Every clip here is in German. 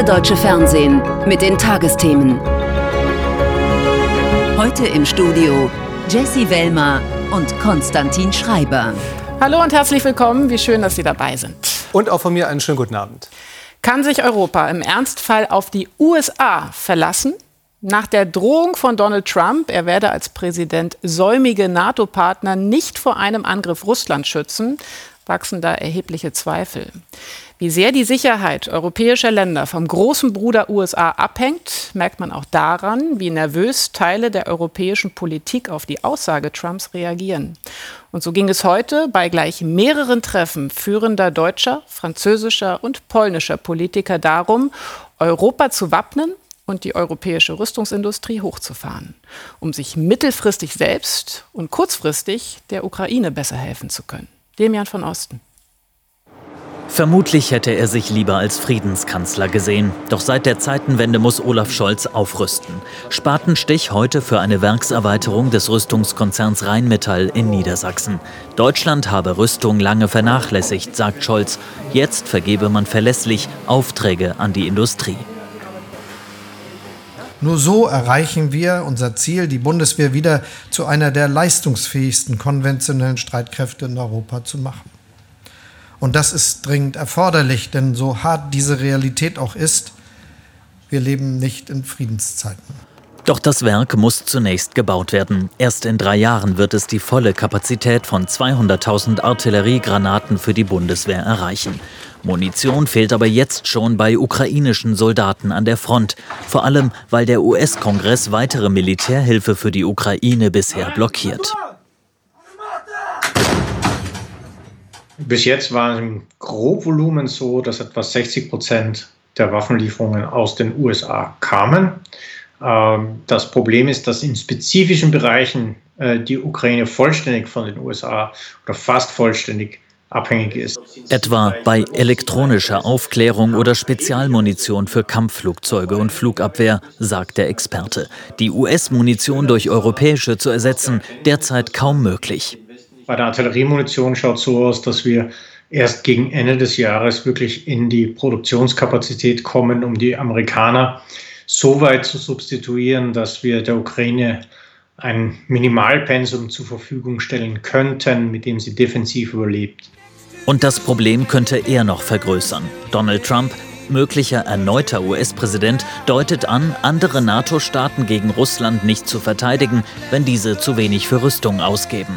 erste deutsche Fernsehen mit den Tagesthemen. Heute im Studio Jesse Wellmer und Konstantin Schreiber. Hallo und herzlich willkommen. Wie schön, dass Sie dabei sind. Und auch von mir einen schönen guten Abend. Kann sich Europa im Ernstfall auf die USA verlassen? Nach der Drohung von Donald Trump, er werde als Präsident säumige NATO-Partner nicht vor einem Angriff Russland schützen, wachsen da erhebliche Zweifel. Wie sehr die Sicherheit europäischer Länder vom großen Bruder USA abhängt, merkt man auch daran, wie nervös Teile der europäischen Politik auf die Aussage Trumps reagieren. Und so ging es heute bei gleich mehreren Treffen führender deutscher, französischer und polnischer Politiker darum, Europa zu wappnen und die europäische Rüstungsindustrie hochzufahren, um sich mittelfristig selbst und kurzfristig der Ukraine besser helfen zu können. Demian von Osten. Vermutlich hätte er sich lieber als Friedenskanzler gesehen. Doch seit der Zeitenwende muss Olaf Scholz aufrüsten. Spatenstich heute für eine Werkserweiterung des Rüstungskonzerns Rheinmetall in Niedersachsen. Deutschland habe Rüstung lange vernachlässigt, sagt Scholz. Jetzt vergebe man verlässlich Aufträge an die Industrie. Nur so erreichen wir unser Ziel, die Bundeswehr wieder zu einer der leistungsfähigsten konventionellen Streitkräfte in Europa zu machen. Und das ist dringend erforderlich, denn so hart diese Realität auch ist, wir leben nicht in Friedenszeiten. Doch das Werk muss zunächst gebaut werden. Erst in drei Jahren wird es die volle Kapazität von 200.000 Artilleriegranaten für die Bundeswehr erreichen. Munition fehlt aber jetzt schon bei ukrainischen Soldaten an der Front, vor allem weil der US-Kongress weitere Militärhilfe für die Ukraine bisher blockiert. Bis jetzt war im Grobvolumen so, dass etwa 60 Prozent der Waffenlieferungen aus den USA kamen. Ähm, das Problem ist, dass in spezifischen Bereichen äh, die Ukraine vollständig von den USA oder fast vollständig abhängig ist. Etwa bei elektronischer Aufklärung oder Spezialmunition für Kampfflugzeuge und Flugabwehr, sagt der Experte. Die US-Munition durch europäische zu ersetzen, derzeit kaum möglich. Bei der Artilleriemunition schaut es so aus, dass wir erst gegen Ende des Jahres wirklich in die Produktionskapazität kommen, um die Amerikaner so weit zu substituieren, dass wir der Ukraine ein Minimalpensum zur Verfügung stellen könnten, mit dem sie defensiv überlebt. Und das Problem könnte er noch vergrößern. Donald Trump, möglicher erneuter US-Präsident, deutet an, andere NATO-Staaten gegen Russland nicht zu verteidigen, wenn diese zu wenig für Rüstung ausgeben.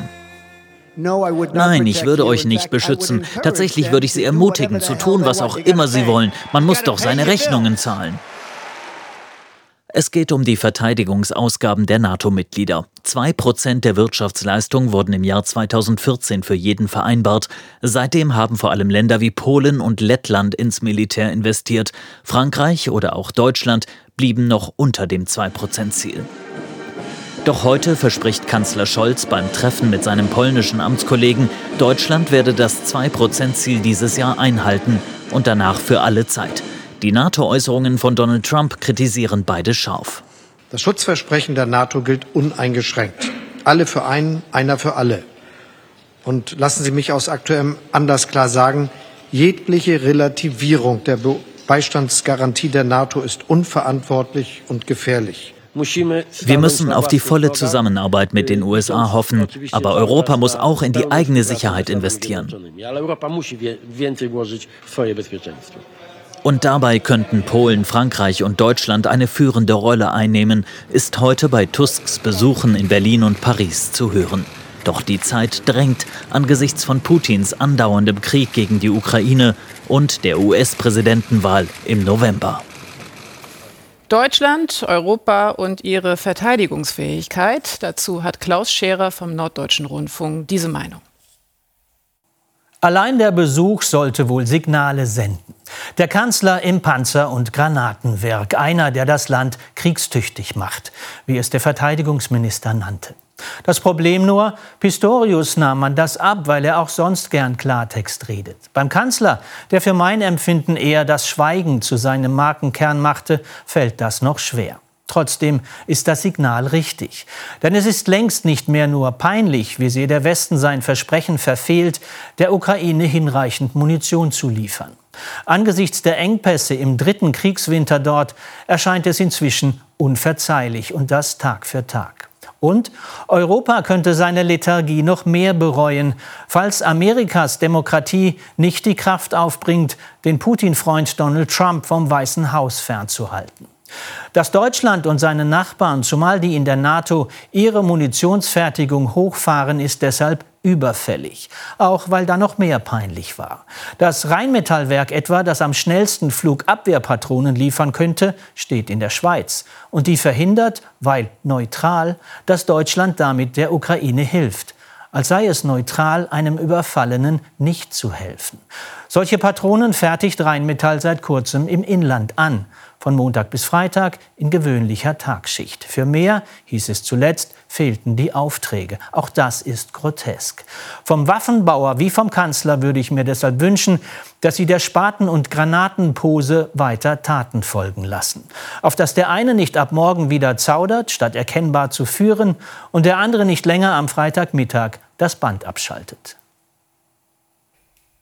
Nein, ich würde euch nicht beschützen. Tatsächlich würde ich Sie ermutigen, zu tun, was auch immer Sie wollen. Man muss doch seine Rechnungen zahlen. Es geht um die Verteidigungsausgaben der NATO-Mitglieder. Zwei Prozent der Wirtschaftsleistung wurden im Jahr 2014 für jeden vereinbart. Seitdem haben vor allem Länder wie Polen und Lettland ins Militär investiert. Frankreich oder auch Deutschland blieben noch unter dem 2-Prozent-Ziel. Doch heute verspricht Kanzler Scholz beim Treffen mit seinem polnischen Amtskollegen, Deutschland werde das 2-Prozent-Ziel dieses Jahr einhalten und danach für alle Zeit. Die NATO-Äußerungen von Donald Trump kritisieren beide scharf. Das Schutzversprechen der NATO gilt uneingeschränkt. Alle für einen, einer für alle. Und lassen Sie mich aus aktuellem Anlass klar sagen, jegliche Relativierung der Beistandsgarantie der NATO ist unverantwortlich und gefährlich. Wir müssen auf die volle Zusammenarbeit mit den USA hoffen, aber Europa muss auch in die eigene Sicherheit investieren. Und dabei könnten Polen, Frankreich und Deutschland eine führende Rolle einnehmen, ist heute bei Tusks Besuchen in Berlin und Paris zu hören. Doch die Zeit drängt angesichts von Putins andauerndem Krieg gegen die Ukraine und der US-Präsidentenwahl im November. Deutschland, Europa und ihre Verteidigungsfähigkeit. Dazu hat Klaus Scherer vom Norddeutschen Rundfunk diese Meinung. Allein der Besuch sollte wohl Signale senden. Der Kanzler im Panzer- und Granatenwerk, einer, der das Land kriegstüchtig macht, wie es der Verteidigungsminister nannte. Das Problem nur, Pistorius nahm man das ab, weil er auch sonst gern Klartext redet. Beim Kanzler, der für mein Empfinden eher das Schweigen zu seinem Markenkern machte, fällt das noch schwer. Trotzdem ist das Signal richtig. Denn es ist längst nicht mehr nur peinlich, wie sehr der Westen sein Versprechen verfehlt, der Ukraine hinreichend Munition zu liefern. Angesichts der Engpässe im dritten Kriegswinter dort erscheint es inzwischen unverzeihlich und das Tag für Tag. Und Europa könnte seine Lethargie noch mehr bereuen, falls Amerikas Demokratie nicht die Kraft aufbringt, den Putin-Freund Donald Trump vom Weißen Haus fernzuhalten. Dass Deutschland und seine Nachbarn, zumal die in der NATO, ihre Munitionsfertigung hochfahren, ist deshalb überfällig, auch weil da noch mehr peinlich war. Das Rheinmetallwerk etwa, das am schnellsten Flugabwehrpatronen liefern könnte, steht in der Schweiz und die verhindert, weil neutral, dass Deutschland damit der Ukraine hilft als sei es neutral, einem Überfallenen nicht zu helfen. Solche Patronen fertigt Rheinmetall seit kurzem im Inland an von Montag bis Freitag in gewöhnlicher Tagschicht. Für mehr, hieß es zuletzt, fehlten die Aufträge. Auch das ist grotesk. Vom Waffenbauer wie vom Kanzler würde ich mir deshalb wünschen, dass sie der Spaten- und Granatenpose weiter Taten folgen lassen. Auf dass der eine nicht ab morgen wieder zaudert, statt erkennbar zu führen, und der andere nicht länger am Freitagmittag das Band abschaltet.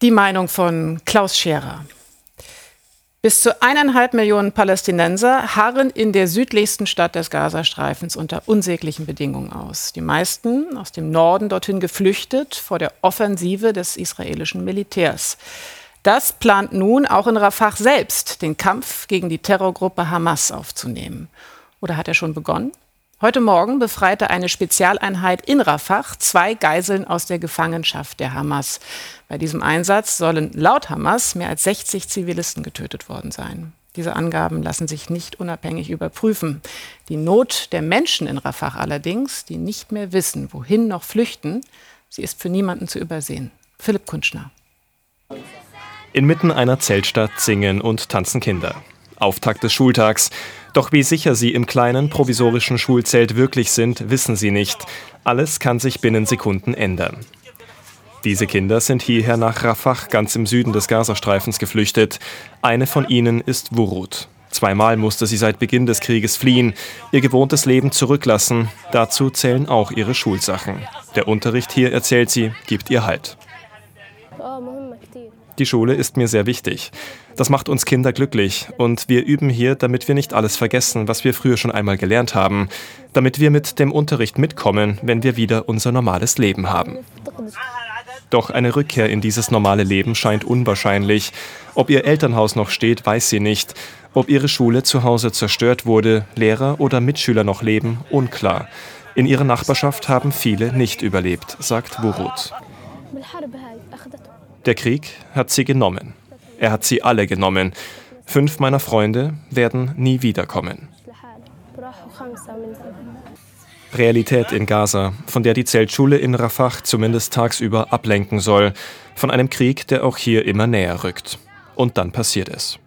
Die Meinung von Klaus Scherer. Bis zu eineinhalb Millionen Palästinenser harren in der südlichsten Stadt des Gazastreifens unter unsäglichen Bedingungen aus. Die meisten aus dem Norden dorthin geflüchtet vor der Offensive des israelischen Militärs. Das plant nun auch in Rafah selbst, den Kampf gegen die Terrorgruppe Hamas aufzunehmen. Oder hat er schon begonnen? Heute Morgen befreite eine Spezialeinheit in Rafah zwei Geiseln aus der Gefangenschaft der Hamas. Bei diesem Einsatz sollen laut Hamas mehr als 60 Zivilisten getötet worden sein. Diese Angaben lassen sich nicht unabhängig überprüfen. Die Not der Menschen in Rafah allerdings, die nicht mehr wissen, wohin noch flüchten, sie ist für niemanden zu übersehen. Philipp Kunschner. Inmitten einer Zeltstadt singen und tanzen Kinder. Auftakt des Schultags. Doch wie sicher sie im kleinen provisorischen Schulzelt wirklich sind, wissen sie nicht. Alles kann sich binnen Sekunden ändern. Diese Kinder sind hierher nach Rafah, ganz im Süden des Gazastreifens, geflüchtet. Eine von ihnen ist Wurut. Zweimal musste sie seit Beginn des Krieges fliehen, ihr gewohntes Leben zurücklassen. Dazu zählen auch ihre Schulsachen. Der Unterricht hier, erzählt sie, gibt ihr Halt. Die Schule ist mir sehr wichtig. Das macht uns Kinder glücklich und wir üben hier, damit wir nicht alles vergessen, was wir früher schon einmal gelernt haben, damit wir mit dem Unterricht mitkommen, wenn wir wieder unser normales Leben haben. Doch eine Rückkehr in dieses normale Leben scheint unwahrscheinlich. Ob ihr Elternhaus noch steht, weiß sie nicht. Ob ihre Schule zu Hause zerstört wurde, Lehrer oder Mitschüler noch leben, unklar. In ihrer Nachbarschaft haben viele nicht überlebt, sagt Wurut. Der Krieg hat sie genommen. Er hat sie alle genommen. Fünf meiner Freunde werden nie wiederkommen. Realität in Gaza, von der die Zeltschule in Rafah zumindest tagsüber ablenken soll, von einem Krieg, der auch hier immer näher rückt. Und dann passiert es.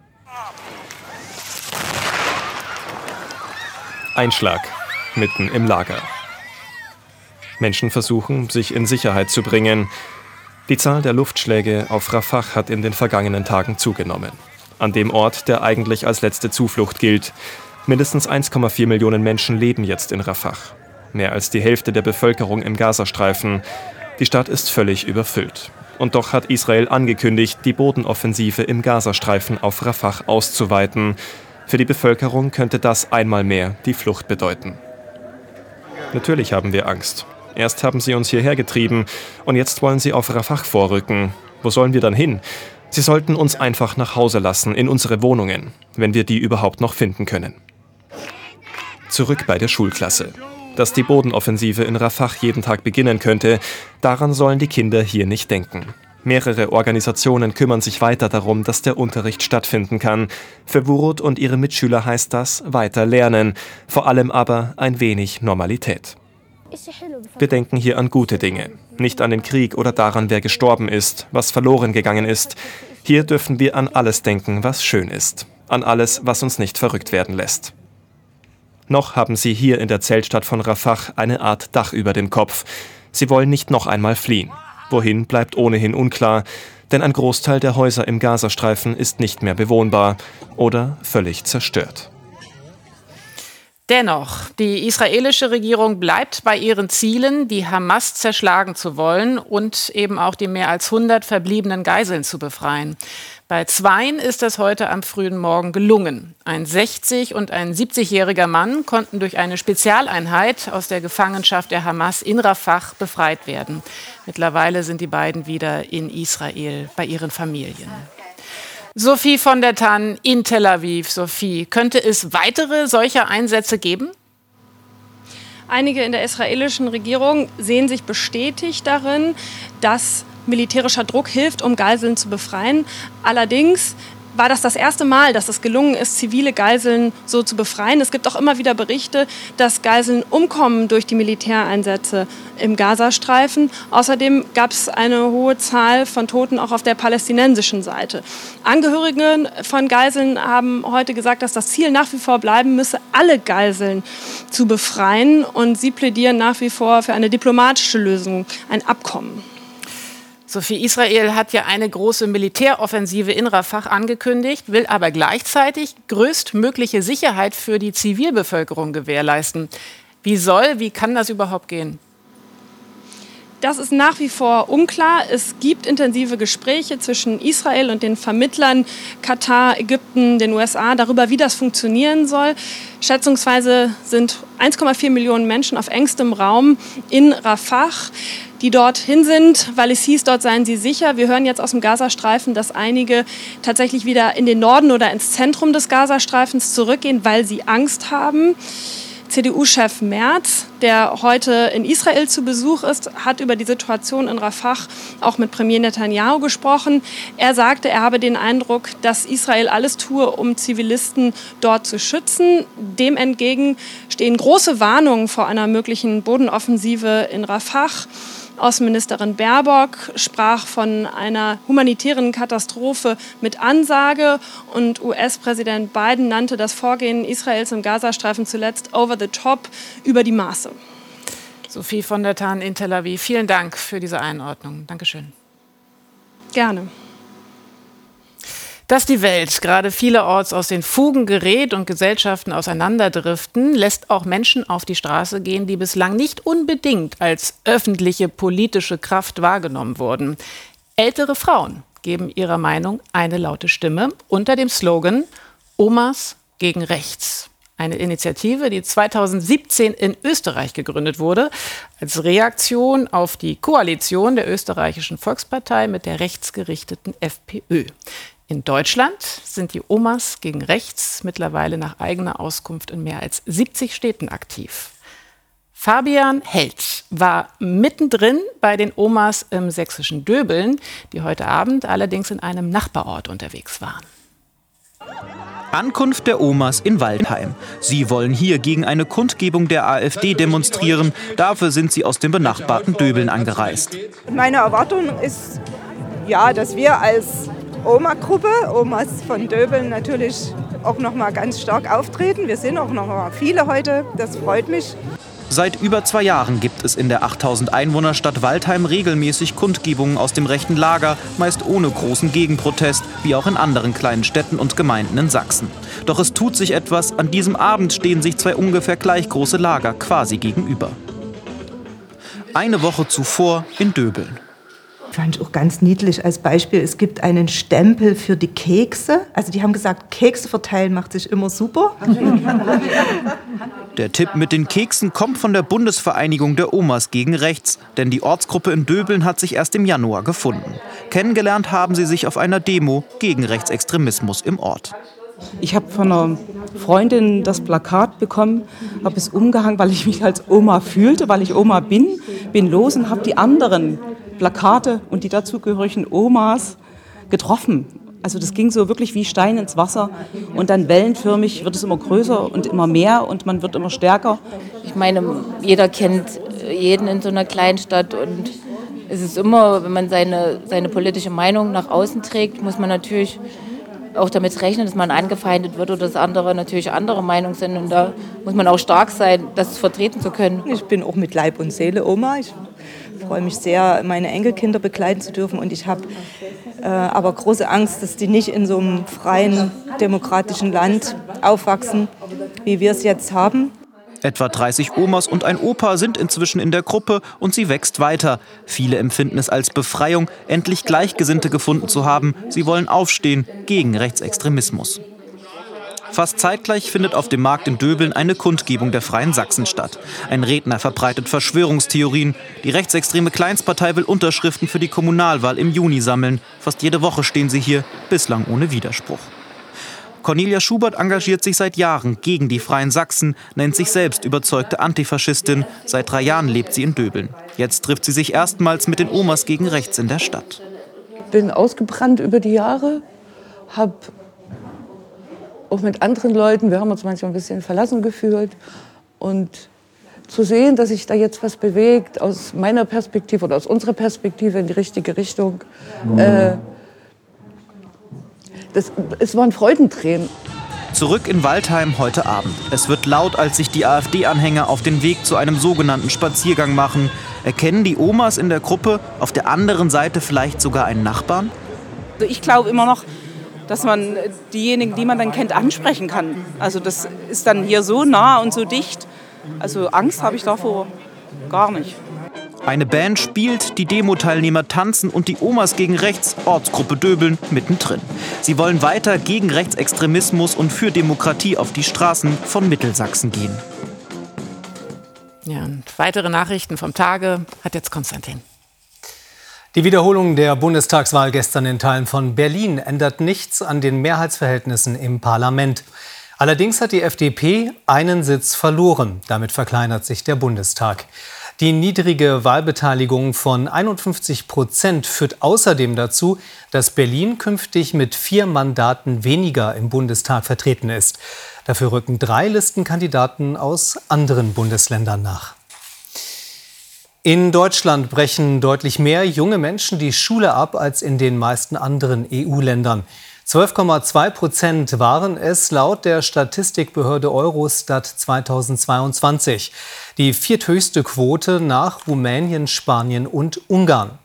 Einschlag mitten im Lager. Menschen versuchen, sich in Sicherheit zu bringen. Die Zahl der Luftschläge auf Rafah hat in den vergangenen Tagen zugenommen. An dem Ort, der eigentlich als letzte Zuflucht gilt. Mindestens 1,4 Millionen Menschen leben jetzt in Rafah. Mehr als die Hälfte der Bevölkerung im Gazastreifen. Die Stadt ist völlig überfüllt. Und doch hat Israel angekündigt, die Bodenoffensive im Gazastreifen auf Rafah auszuweiten. Für die Bevölkerung könnte das einmal mehr die Flucht bedeuten. Natürlich haben wir Angst. Erst haben sie uns hierher getrieben und jetzt wollen sie auf Rafah vorrücken. Wo sollen wir dann hin? Sie sollten uns einfach nach Hause lassen, in unsere Wohnungen, wenn wir die überhaupt noch finden können. Zurück bei der Schulklasse. Dass die Bodenoffensive in Rafah jeden Tag beginnen könnte, daran sollen die Kinder hier nicht denken. Mehrere Organisationen kümmern sich weiter darum, dass der Unterricht stattfinden kann. Für Wurut und ihre Mitschüler heißt das weiter lernen, vor allem aber ein wenig Normalität. Wir denken hier an gute Dinge, nicht an den Krieg oder daran, wer gestorben ist, was verloren gegangen ist. Hier dürfen wir an alles denken, was schön ist, an alles, was uns nicht verrückt werden lässt. Noch haben sie hier in der Zeltstadt von Rafah eine Art Dach über dem Kopf. Sie wollen nicht noch einmal fliehen. Wohin bleibt ohnehin unklar, denn ein Großteil der Häuser im Gazastreifen ist nicht mehr bewohnbar oder völlig zerstört. Dennoch, die israelische Regierung bleibt bei ihren Zielen, die Hamas zerschlagen zu wollen und eben auch die mehr als 100 verbliebenen Geiseln zu befreien. Bei zweien ist das heute am frühen Morgen gelungen. Ein 60- und ein 70-jähriger Mann konnten durch eine Spezialeinheit aus der Gefangenschaft der Hamas in Rafah befreit werden. Mittlerweile sind die beiden wieder in Israel bei ihren Familien. Sophie von der Tann in Tel Aviv. Sophie, könnte es weitere solcher Einsätze geben? Einige in der israelischen Regierung sehen sich bestätigt darin, dass militärischer Druck hilft, um Geiseln zu befreien. Allerdings war das das erste Mal, dass es gelungen ist, zivile Geiseln so zu befreien. Es gibt auch immer wieder Berichte, dass Geiseln umkommen durch die Militäreinsätze im Gazastreifen. Außerdem gab es eine hohe Zahl von Toten auch auf der palästinensischen Seite. Angehörige von Geiseln haben heute gesagt, dass das Ziel nach wie vor bleiben müsse, alle Geiseln zu befreien. Und sie plädieren nach wie vor für eine diplomatische Lösung, ein Abkommen. Sophie, Israel hat ja eine große Militäroffensive in Rafah angekündigt, will aber gleichzeitig größtmögliche Sicherheit für die Zivilbevölkerung gewährleisten. Wie soll, wie kann das überhaupt gehen? Das ist nach wie vor unklar. Es gibt intensive Gespräche zwischen Israel und den Vermittlern Katar, Ägypten, den USA darüber, wie das funktionieren soll. Schätzungsweise sind 1,4 Millionen Menschen auf engstem Raum in Rafah die dorthin sind, weil es hieß, dort seien sie sicher. Wir hören jetzt aus dem Gazastreifen, dass einige tatsächlich wieder in den Norden oder ins Zentrum des Gazastreifens zurückgehen, weil sie Angst haben. CDU-Chef Merz, der heute in Israel zu Besuch ist, hat über die Situation in Rafah auch mit Premier Netanyahu gesprochen. Er sagte, er habe den Eindruck, dass Israel alles tue, um Zivilisten dort zu schützen. Dem entgegen stehen große Warnungen vor einer möglichen Bodenoffensive in Rafah. Außenministerin Baerbock sprach von einer humanitären Katastrophe mit Ansage und US-Präsident Biden nannte das Vorgehen Israels im Gazastreifen zuletzt over the top über die Maße. Sophie von der Tann in Tel Aviv, vielen Dank für diese Einordnung. Dankeschön. Gerne. Dass die Welt gerade vielerorts aus den Fugen gerät und Gesellschaften auseinanderdriften, lässt auch Menschen auf die Straße gehen, die bislang nicht unbedingt als öffentliche politische Kraft wahrgenommen wurden. Ältere Frauen geben ihrer Meinung eine laute Stimme unter dem Slogan Omas gegen Rechts. Eine Initiative, die 2017 in Österreich gegründet wurde, als Reaktion auf die Koalition der österreichischen Volkspartei mit der rechtsgerichteten FPÖ. In Deutschland sind die Omas gegen Rechts mittlerweile nach eigener Auskunft in mehr als 70 Städten aktiv. Fabian Held war mittendrin bei den Omas im sächsischen Döbeln, die heute Abend allerdings in einem Nachbarort unterwegs waren. Ankunft der Omas in Waldheim. Sie wollen hier gegen eine Kundgebung der AfD demonstrieren. Dafür sind sie aus dem benachbarten Döbeln angereist. Meine Erwartung ist, ja, dass wir als Oma-Gruppe, Omas von Döbeln natürlich auch noch mal ganz stark auftreten. Wir sind auch noch mal viele heute, das freut mich. Seit über zwei Jahren gibt es in der 8000 Einwohnerstadt Waldheim regelmäßig Kundgebungen aus dem rechten Lager, meist ohne großen Gegenprotest, wie auch in anderen kleinen Städten und Gemeinden in Sachsen. Doch es tut sich etwas, an diesem Abend stehen sich zwei ungefähr gleich große Lager quasi gegenüber. Eine Woche zuvor in Döbeln fand ich auch ganz niedlich als Beispiel. Es gibt einen Stempel für die Kekse. Also die haben gesagt, Kekse verteilen macht sich immer super. Der Tipp mit den Keksen kommt von der Bundesvereinigung der Omas gegen Rechts, denn die Ortsgruppe in Döbeln hat sich erst im Januar gefunden. Kennengelernt haben sie sich auf einer Demo gegen Rechtsextremismus im Ort. Ich habe von einer Freundin das Plakat bekommen, habe es umgehangen, weil ich mich als Oma fühlte, weil ich Oma bin, bin los und habe die anderen Plakate und die dazugehörigen Omas getroffen. Also das ging so wirklich wie Stein ins Wasser und dann wellenförmig wird es immer größer und immer mehr und man wird immer stärker. Ich meine, jeder kennt jeden in so einer Kleinstadt und es ist immer, wenn man seine, seine politische Meinung nach außen trägt, muss man natürlich auch damit rechnen, dass man angefeindet wird oder dass andere natürlich andere Meinung sind. Und da muss man auch stark sein, das vertreten zu können. Ich bin auch mit Leib und Seele Oma. Ich freue mich sehr, meine Enkelkinder begleiten zu dürfen. Und ich habe äh, aber große Angst, dass die nicht in so einem freien, demokratischen Land aufwachsen wie wir es jetzt haben. Etwa 30 Omas und ein Opa sind inzwischen in der Gruppe und sie wächst weiter. Viele empfinden es als Befreiung, endlich Gleichgesinnte gefunden zu haben. Sie wollen aufstehen gegen Rechtsextremismus. Fast zeitgleich findet auf dem Markt in Döbeln eine Kundgebung der Freien Sachsen statt. Ein Redner verbreitet Verschwörungstheorien. Die rechtsextreme Kleinstpartei will Unterschriften für die Kommunalwahl im Juni sammeln. Fast jede Woche stehen sie hier, bislang ohne Widerspruch. Cornelia Schubert engagiert sich seit Jahren gegen die Freien Sachsen, nennt sich selbst überzeugte Antifaschistin. Seit drei Jahren lebt sie in Döbeln. Jetzt trifft sie sich erstmals mit den Omas gegen rechts in der Stadt. Bin ausgebrannt über die Jahre, habe auch mit anderen Leuten, wir haben uns manchmal ein bisschen verlassen gefühlt und zu sehen, dass sich da jetzt was bewegt aus meiner Perspektive oder aus unserer Perspektive in die richtige Richtung. Mhm. Äh, das, es waren Freudentränen. Zurück in Waldheim heute Abend. Es wird laut, als sich die AfD-Anhänger auf den Weg zu einem sogenannten Spaziergang machen. Erkennen die Omas in der Gruppe auf der anderen Seite vielleicht sogar einen Nachbarn? Also ich glaube immer noch, dass man diejenigen, die man dann kennt, ansprechen kann. Also das ist dann hier so nah und so dicht. Also Angst habe ich davor gar nicht. Eine Band spielt, die Demo-Teilnehmer tanzen und die Omas gegen rechts, Ortsgruppe Döbeln, mittendrin. Sie wollen weiter gegen Rechtsextremismus und für Demokratie auf die Straßen von Mittelsachsen gehen. Ja, und weitere Nachrichten vom Tage hat jetzt Konstantin. Die Wiederholung der Bundestagswahl gestern in Teilen von Berlin ändert nichts an den Mehrheitsverhältnissen im Parlament. Allerdings hat die FDP einen Sitz verloren. Damit verkleinert sich der Bundestag. Die niedrige Wahlbeteiligung von 51 Prozent führt außerdem dazu, dass Berlin künftig mit vier Mandaten weniger im Bundestag vertreten ist. Dafür rücken drei Listenkandidaten aus anderen Bundesländern nach. In Deutschland brechen deutlich mehr junge Menschen die Schule ab als in den meisten anderen EU-Ländern. 12,2 Prozent waren es laut der Statistikbehörde Eurostat 2022. Die vierthöchste Quote nach Rumänien, Spanien und Ungarn.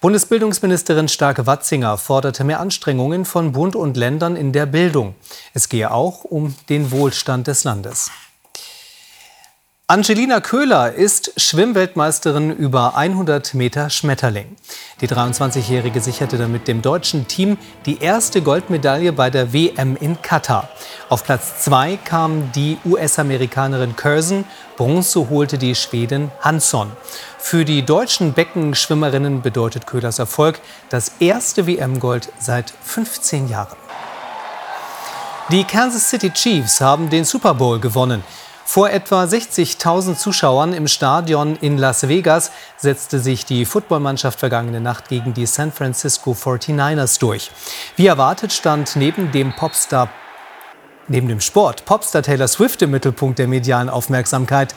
Bundesbildungsministerin Starke-Watzinger forderte mehr Anstrengungen von Bund und Ländern in der Bildung. Es gehe auch um den Wohlstand des Landes. Angelina Köhler ist Schwimmweltmeisterin über 100 Meter Schmetterling. Die 23-Jährige sicherte damit dem deutschen Team die erste Goldmedaille bei der WM in Katar. Auf Platz 2 kam die US-Amerikanerin Curzon, Bronze holte die Schwedin Hansson. Für die deutschen Beckenschwimmerinnen bedeutet Köhlers Erfolg das erste WM-Gold seit 15 Jahren. Die Kansas City Chiefs haben den Super Bowl gewonnen. Vor etwa 60.000 Zuschauern im Stadion in Las Vegas setzte sich die Footballmannschaft vergangene Nacht gegen die San Francisco 49ers durch. Wie erwartet stand neben dem Popstar Neben dem Sport Popstar Taylor Swift im Mittelpunkt der medialen Aufmerksamkeit.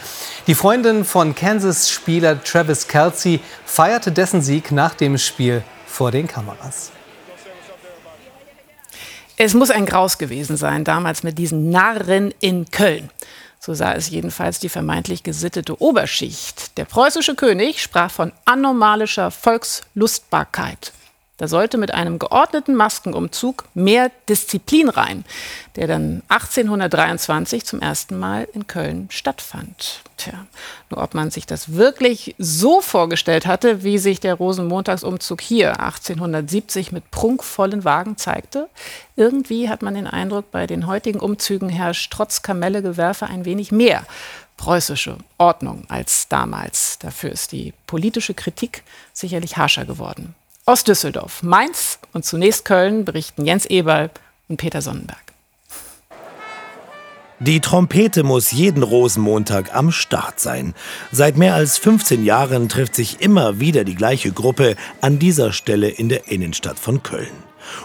Die Freundin von Kansas-Spieler Travis Kelsey feierte dessen Sieg nach dem Spiel vor den Kameras. Es muss ein Graus gewesen sein, damals mit diesen Narren in Köln. So sah es jedenfalls die vermeintlich gesittete Oberschicht. Der preußische König sprach von anomalischer Volkslustbarkeit. Da sollte mit einem geordneten Maskenumzug mehr Disziplin rein, der dann 1823 zum ersten Mal in Köln stattfand. Tja, nur ob man sich das wirklich so vorgestellt hatte, wie sich der Rosenmontagsumzug hier 1870 mit prunkvollen Wagen zeigte. Irgendwie hat man den Eindruck, bei den heutigen Umzügen herrscht trotz Kamellegewerfe ein wenig mehr preußische Ordnung als damals. Dafür ist die politische Kritik sicherlich harscher geworden. Aus Düsseldorf, Mainz und zunächst Köln berichten Jens Eberl und Peter Sonnenberg. Die Trompete muss jeden Rosenmontag am Start sein. Seit mehr als 15 Jahren trifft sich immer wieder die gleiche Gruppe an dieser Stelle in der Innenstadt von Köln.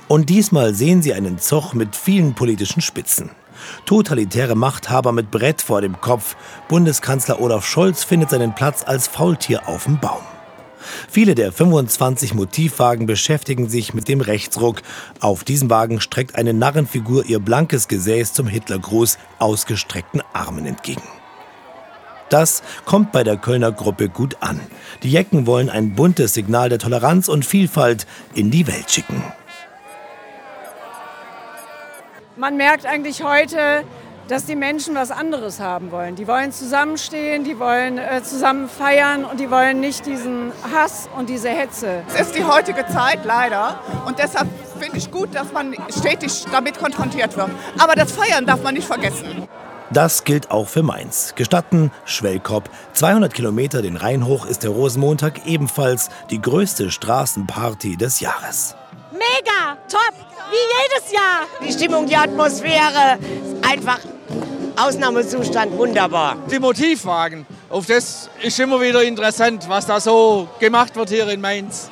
Und diesmal sehen sie einen Zoch mit vielen politischen Spitzen. Totalitäre Machthaber mit Brett vor dem Kopf. Bundeskanzler Olaf Scholz findet seinen Platz als Faultier auf dem Baum. Viele der 25 Motivwagen beschäftigen sich mit dem Rechtsruck. Auf diesem Wagen streckt eine Narrenfigur ihr blankes Gesäß zum Hitlergruß ausgestreckten Armen entgegen. Das kommt bei der Kölner Gruppe gut an. Die Jecken wollen ein buntes Signal der Toleranz und Vielfalt in die Welt schicken. Man merkt eigentlich heute, dass die Menschen was anderes haben wollen. Die wollen zusammenstehen, die wollen äh, zusammen feiern und die wollen nicht diesen Hass und diese Hetze. Es ist die heutige Zeit leider und deshalb finde ich gut, dass man stetig damit konfrontiert wird. Aber das Feiern darf man nicht vergessen. Das gilt auch für Mainz. Gestatten, Schwellkop. 200 Kilometer den Rhein hoch ist der Rosenmontag ebenfalls die größte Straßenparty des Jahres. Mega, top, wie jedes Jahr. Die Stimmung, die Atmosphäre, einfach Ausnahmezustand, wunderbar. Die Motivwagen, auf das ist immer wieder interessant, was da so gemacht wird hier in Mainz.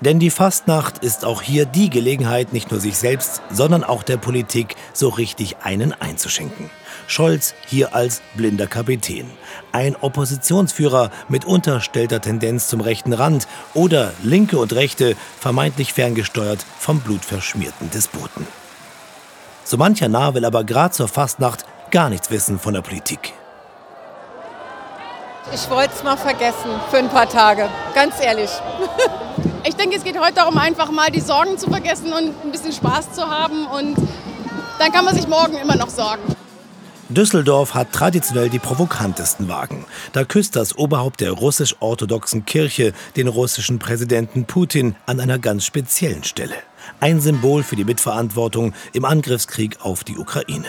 Denn die Fastnacht ist auch hier die Gelegenheit, nicht nur sich selbst, sondern auch der Politik so richtig einen einzuschenken. Scholz hier als blinder Kapitän. Ein Oppositionsführer mit unterstellter Tendenz zum rechten Rand oder Linke und Rechte vermeintlich ferngesteuert vom blutverschmierten Despoten. So mancher Narr will aber gerade zur Fastnacht gar nichts wissen von der Politik. Ich wollte es mal vergessen für ein paar Tage, ganz ehrlich. Ich denke, es geht heute darum, einfach mal die Sorgen zu vergessen und ein bisschen Spaß zu haben. Und dann kann man sich morgen immer noch sorgen. Düsseldorf hat traditionell die provokantesten Wagen. Da küsst das Oberhaupt der russisch-orthodoxen Kirche den russischen Präsidenten Putin an einer ganz speziellen Stelle. Ein Symbol für die Mitverantwortung im Angriffskrieg auf die Ukraine.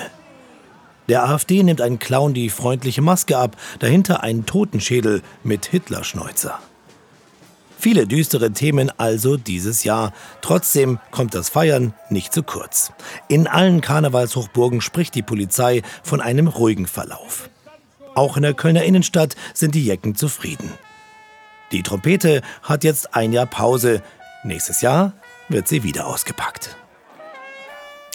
Der AfD nimmt ein Clown die freundliche Maske ab, dahinter ein Totenschädel mit Hitlerschneuzer. Viele düstere Themen also dieses Jahr. Trotzdem kommt das Feiern nicht zu kurz. In allen Karnevalshochburgen spricht die Polizei von einem ruhigen Verlauf. Auch in der Kölner Innenstadt sind die Jecken zufrieden. Die Trompete hat jetzt ein Jahr Pause. Nächstes Jahr wird sie wieder ausgepackt.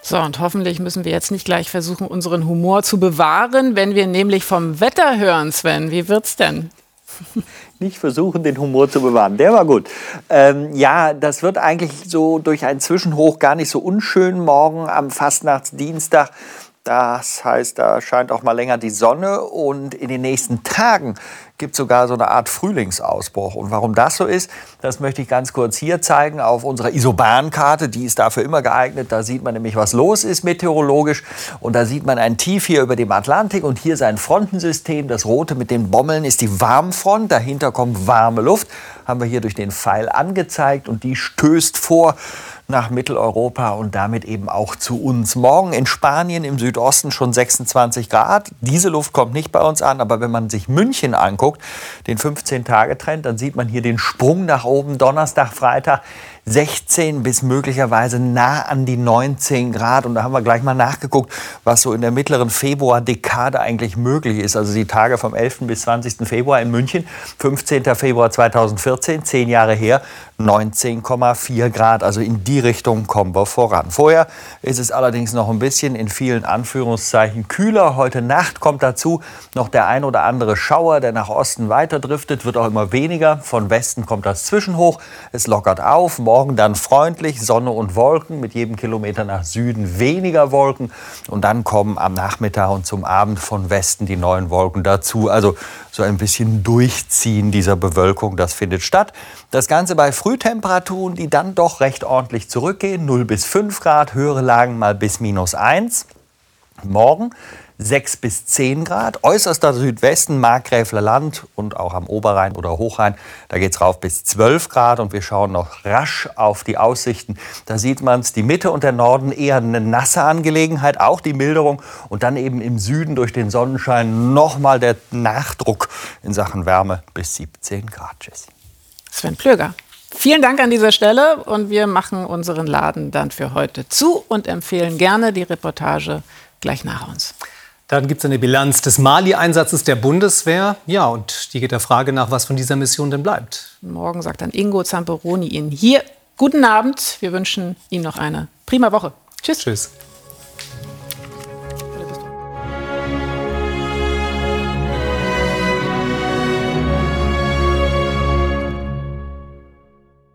So, und hoffentlich müssen wir jetzt nicht gleich versuchen, unseren Humor zu bewahren, wenn wir nämlich vom Wetter hören, Sven. Wie wird's denn? nicht versuchen, den Humor zu bewahren. Der war gut. Ähm, ja, das wird eigentlich so durch ein Zwischenhoch gar nicht so unschön morgen am Fastnachtsdienstag. Das heißt, da scheint auch mal länger die Sonne und in den nächsten Tagen gibt es sogar so eine Art Frühlingsausbruch. Und warum das so ist, das möchte ich ganz kurz hier zeigen auf unserer Isobankarte. Die ist dafür immer geeignet. Da sieht man nämlich, was los ist meteorologisch. Und da sieht man ein Tief hier über dem Atlantik und hier ist ein Frontensystem. Das rote mit den Bommeln ist die Warmfront. Dahinter kommt warme Luft. Haben wir hier durch den Pfeil angezeigt und die stößt vor nach Mitteleuropa und damit eben auch zu uns. Morgen in Spanien im Südosten schon 26 Grad. Diese Luft kommt nicht bei uns an, aber wenn man sich München anguckt, den 15-Tage-Trend, dann sieht man hier den Sprung nach oben. Donnerstag, Freitag 16 bis möglicherweise nah an die 19 Grad. Und da haben wir gleich mal nachgeguckt, was so in der mittleren Februar-Dekade eigentlich möglich ist. Also die Tage vom 11. bis 20. Februar in München, 15. Februar 2014, zehn Jahre her, 19,4 Grad. Also in die Richtung kommen wir voran. Vorher ist es allerdings noch ein bisschen in vielen Anführungszeichen kühler. Heute Nacht kommt dazu noch der ein oder andere Schauer, der nach Osten weiter driftet, wird auch immer weniger. Von Westen kommt das Zwischenhoch. Es lockert auf. Dann freundlich, Sonne und Wolken, mit jedem Kilometer nach Süden weniger Wolken. Und dann kommen am Nachmittag und zum Abend von Westen die neuen Wolken dazu. Also so ein bisschen Durchziehen dieser Bewölkung, das findet statt. Das Ganze bei Frühtemperaturen, die dann doch recht ordentlich zurückgehen. 0 bis 5 Grad, höhere Lagen mal bis minus 1. Morgen 6 bis 10 Grad. Äußerster Südwesten, Markgräfler Land und auch am Oberrhein oder Hochrhein, da geht es rauf bis 12 Grad. Und wir schauen noch rasch auf die Aussichten. Da sieht man es, die Mitte und der Norden eher eine nasse Angelegenheit, auch die Milderung. Und dann eben im Süden durch den Sonnenschein nochmal der Nachdruck in Sachen Wärme bis 17 Grad. Jessie. Sven Plöger. Vielen Dank an dieser Stelle und wir machen unseren Laden dann für heute zu und empfehlen gerne die Reportage gleich nach uns. Dann gibt es eine Bilanz des Mali-Einsatzes der Bundeswehr. Ja, und die geht der Frage nach, was von dieser Mission denn bleibt. Morgen sagt dann Ingo Zamperoni Ihnen hier guten Abend. Wir wünschen Ihnen noch eine prima Woche. Tschüss. Tschüss.